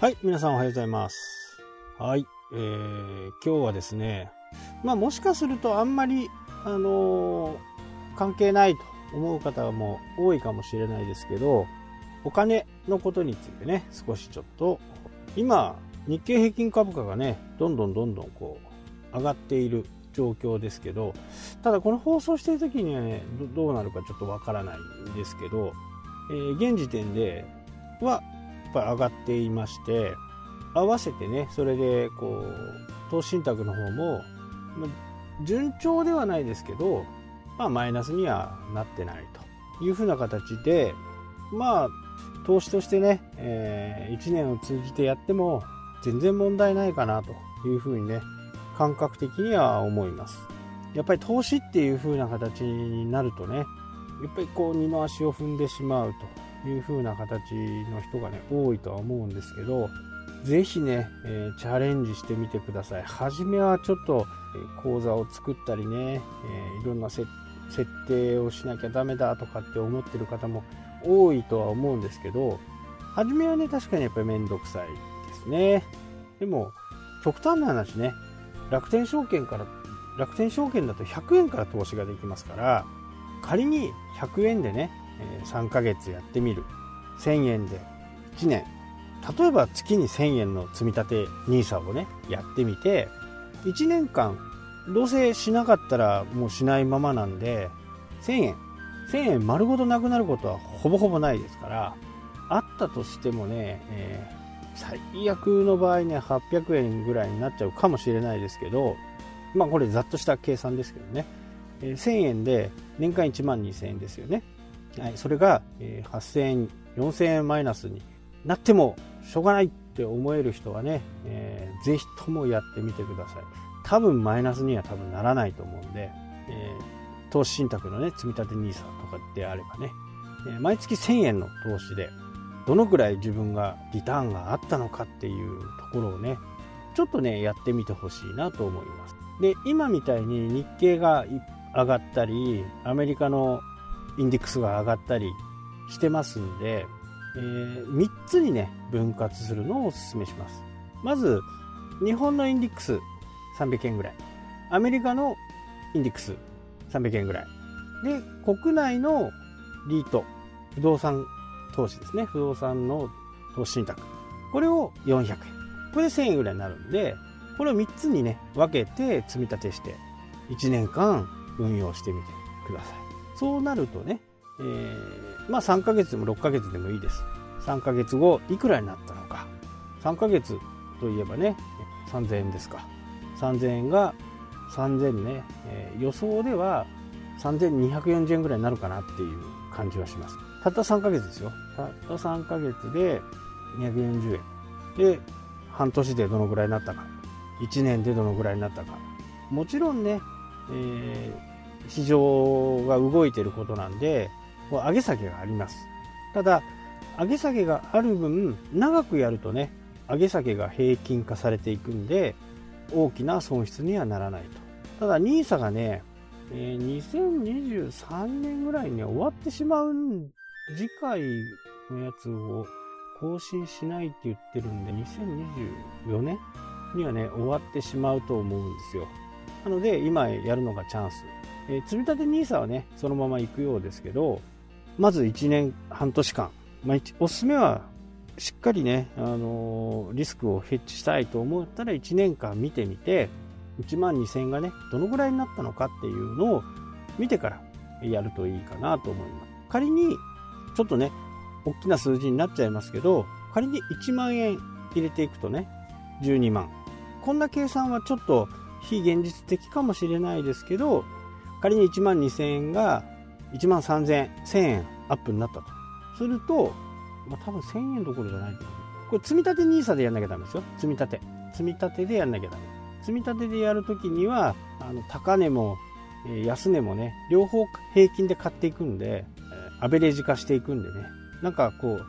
はい、皆さんおはようございます。はい、えー、今日はですね、まあもしかするとあんまり、あのー関係ないと思う方も多いかもしれないですけど、お金のことについてね、少しちょっと、今、日経平均株価がね、どんどんどんどんこう、上がっている状況ですけど、ただこの放送している時にはね、どうなるかちょっとわからないんですけど、えー現時点では、ぱり上がっていまして、合わせてね、それで、こう、投資信託の方も、ま順調ではないですけど、まあ、マイナスにはなってないというふうな形で、まあ、投資としてね、え1年を通じてやっても全然問題ないかなというふうにね、感覚的には思います。やっぱり投資っていう風な形になるとね、やっぱりこう二の足を踏んでしまうという風な形の人がね、多いとは思うんですけど、ぜひね、えーチャレンジしてみてください。初めはちょっと、講座を作ったりね、えーいろんな設定をしなきゃダメだとかって思ってる方も多いとは思うんですけど、初めはね、確かにやっぱりめんどくさいですね。でも、極端な話ね、楽天証券から、楽天証券だと100円から投資ができますから、仮に100円でね、3ヶ月やってみる。1000円で1年。例えば月に1000円の積み立て NISA をね、やってみて、1年間、どうせしなかったらもうしないままなんで、1000円。1000円丸ごとなくなることはほぼほぼないですから、あったとしてもね、えー最悪の場合ね、800円ぐらいになっちゃうかもしれないですけど、まあこれざっとした計算ですけどね、えー1000円で年間1万2000円ですよね。はい、それが、えー8000円、4000円マイナスになってもしょうがないって思える人はね、えーぜひともやってみてください。多分マイナスには多分ならないと思うんで、えー投資信託のね、積み立て NISA とかであればね、えー毎月1000円の投資で、どのくらい自分がリターンがあったのかっていうところをね、ちょっとね、やってみてほしいなと思います。で、今みたいに日経が上がったり、アメリカのインデックスが上がったりしてますんで、え3つにね、分割するのをお勧めします。まず、日本のインデックス300円ぐらい。アメリカのインデックス300円ぐらい。で、国内のリート、不動産投資ですね。不動産の投資信託。これを400円。これで1000円ぐらいになるんで、これを3つにね、分けて積み立てして、1年間運用してみてください。そうなるとね、えーまあ3ヶ月でも6ヶ月でもいいです。3ヶ月後、いくらになったのか。3ヶ月といえばね、3000円ですか。3000円が3000ね、えー予想では3240円ぐらいになるかなっていう感じはします。たった3ヶ月ですよ。たった3ヶ月で240円。で、半年でどのぐらいになったか。1年でどのぐらいになったか。もちろんね、えー市場が動いてることなんで、上げ下げがあります。ただ、上げ下げがある分、長くやるとね、上げ下げが平均化されていくんで、大きな損失にはならないと。ただ、NISA がね、え2023年ぐらいに終わってしまう、次回のやつを更新しないって言ってるんで、2024年にはね、終わってしまうと思うんですよ。なので、今やるのがチャンス。えー積み立て NISA はね、そのまま行くようですけど、まず1年半年間、まあ、おすすめはしっかりね、あのーリスクをヘッジしたいと思ったら1年間見てみて、1万2000円がね、どのぐらいになったのかっていうのを見てからやるといいかなと思います。仮に、ちょっとね、大きな数字になっちゃいますけど、仮に1万円入れていくとね、12万。こんな計算はちょっと非現実的かもしれないですけど、仮に1万2000円が1万3000円、1000円アップになったと。すると、まあ、多分1000円どころじゃないと思う。これ積み立て NISA でやんなきゃダメですよ。積み立て。積み立てでやんなきゃダメ。積み立てでやるときには、あの、高値も、安値もね、両方平均で買っていくんで、アベレージ化していくんでね。なんかこう、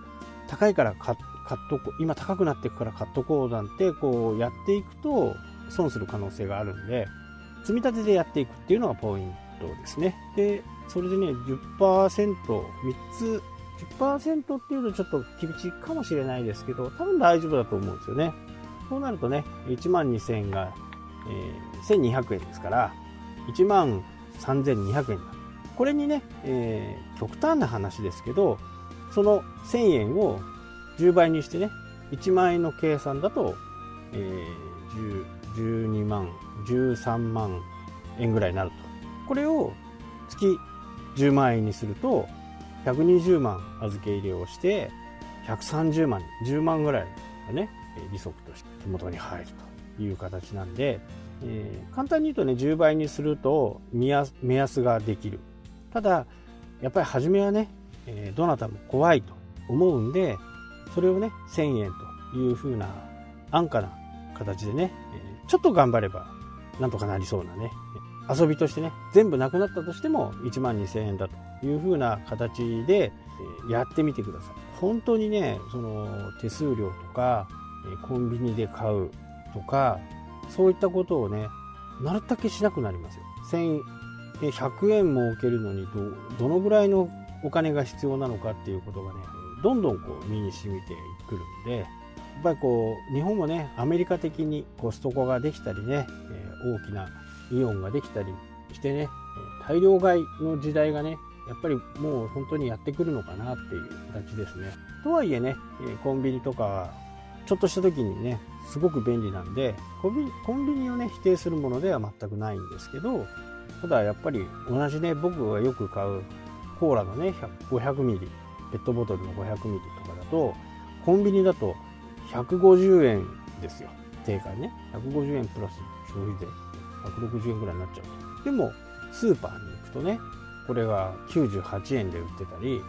高いから買っ買っとこう、今高くなっていくから買っとこうなんて、こうやっていくと損する可能性があるんで、積み立てでやっていくっていうのがポイントですね。で、それでね、10%、3つ10%っていうとちょっと厳しいかもしれないですけど、多分大丈夫だと思うんですよね。そうなるとね、1万2000円が、えー、1200円ですから、1万3200円だ。これにね、えー、極端な話ですけど、その1000円を10倍にしてね、1万円の計算だと、えー、12万、13万円ぐらいになると。これを月10万円にすると、120万預け入れをして、130万、10万ぐらいがね、利息として手元に入るという形なんで、えー、簡単に言うとね、10倍にすると目安ができる。ただ、やっぱり初めはね、えー、どなたも怖いと思うんで、それをね、1000円という風な安価な形でね、ちょっと頑張ればなんとかなりそうなね、遊びとしてね、全部なくなったとしても1万2000円だという風な形でやってみてください。本当にね、その手数料とか、コンビニで買うとか、そういったことをね、なるだけしなくなりますよ。100円儲けるのにど、どのぐらいのお金が必要なのかっていうことがね、どんどんこう身に染みてくるんで、やっぱりこう、日本もね、アメリカ的にコストコができたりね、大きなイオンができたりしてね、大量買いの時代がね、やっぱりもう本当にやってくるのかなっていう形ですね。とはいえね、コンビニとか、ちょっとした時にね、すごく便利なんでコンビコンビニをね否定するものでは全くないんですけどただやっぱり同じね僕がよく買うコーラのね500ミリペットボトルの500ミリとかだとコンビニだと150円ですよ。定価ね。150円プラス消費税。160円ぐらいになっちゃう。でもスーパーに行くとねこれが98円で売ってたり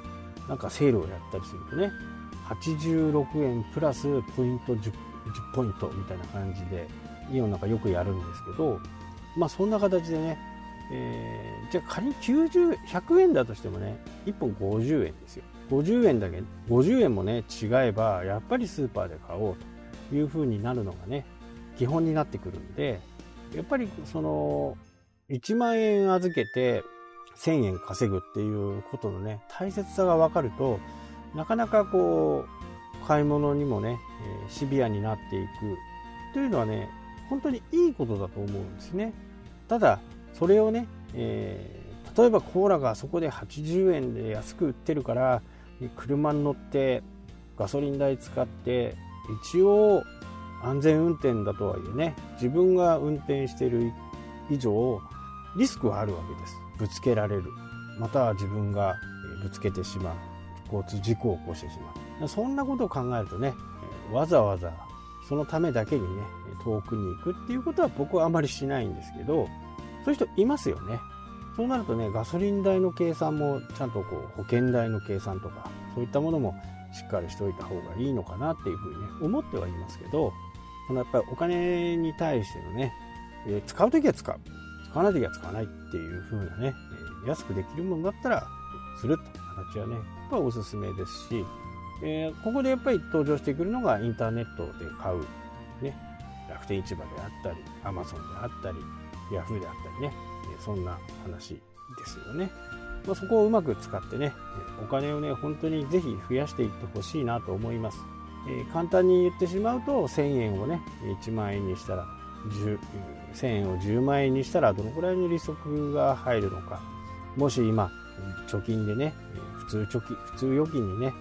なんかセールをやったりするとね86円プラスポイント10 10ポイントみたいな感じでイオンなんかよくやるんですけどまあそんな形でね、えー、じゃあ仮に90 100円だとしてもね1本50円ですよ。50円だけ50円もね違えばやっぱりスーパーで買おうという風になるのがね基本になってくるんでやっぱりその1万円預けて1000円稼ぐっていうことのね大切さが分かるとなかなかこう買い物にもね、シビアになっていく。というのはね本当にいいことだと思うんですね。ただそれをね、えー、例えばコーラがそこで80円で安く売ってるから車に乗ってガソリン代使って一応安全運転だとはいえね自分が運転している以上リスクはあるわけです。ぶつけられる。または自分がぶつけてしまう。交通事故を起こしてしまう。そんなことを考えるとねわざわざそのためだけにね遠くに行くっていうことは僕はあまりしないんですけどそういう人いますよね。そうなるとねガソリン代の計算もちゃんとこう保険代の計算とかそういったものもしっかりしておいた方がいいのかなっていうふうにね思ってはいますけどそのやっぱりお金に対してのね、え使う時は使う使わない時は使わないっていうふうなね、え安くできるものだったらするって形はねやっぱおすすめですしえー、ここでやっぱり登場してくるのがインターネットで買う、ね、楽天市場であったり、アマゾンであったり、ヤフーであったりね、えそんな話ですよね。まあ、そこをうまく使ってね、お金をね、本当にぜひ増やしていってほしいなと思います。えー、簡単に言ってしまうと、1000円をね、1万円にしたら、1000円を10万円にしたらどのくらいの利息が入るのか。もし今、貯金でね、普通貯金、普通預金にね、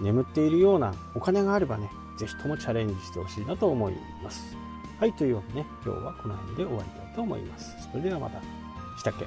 眠っているようなお金があればね、ぜひともチャレンジしてほしいなと思います。はい、というわけでね、今日はこの辺で終わりたいと思います。それではまた。したっけ？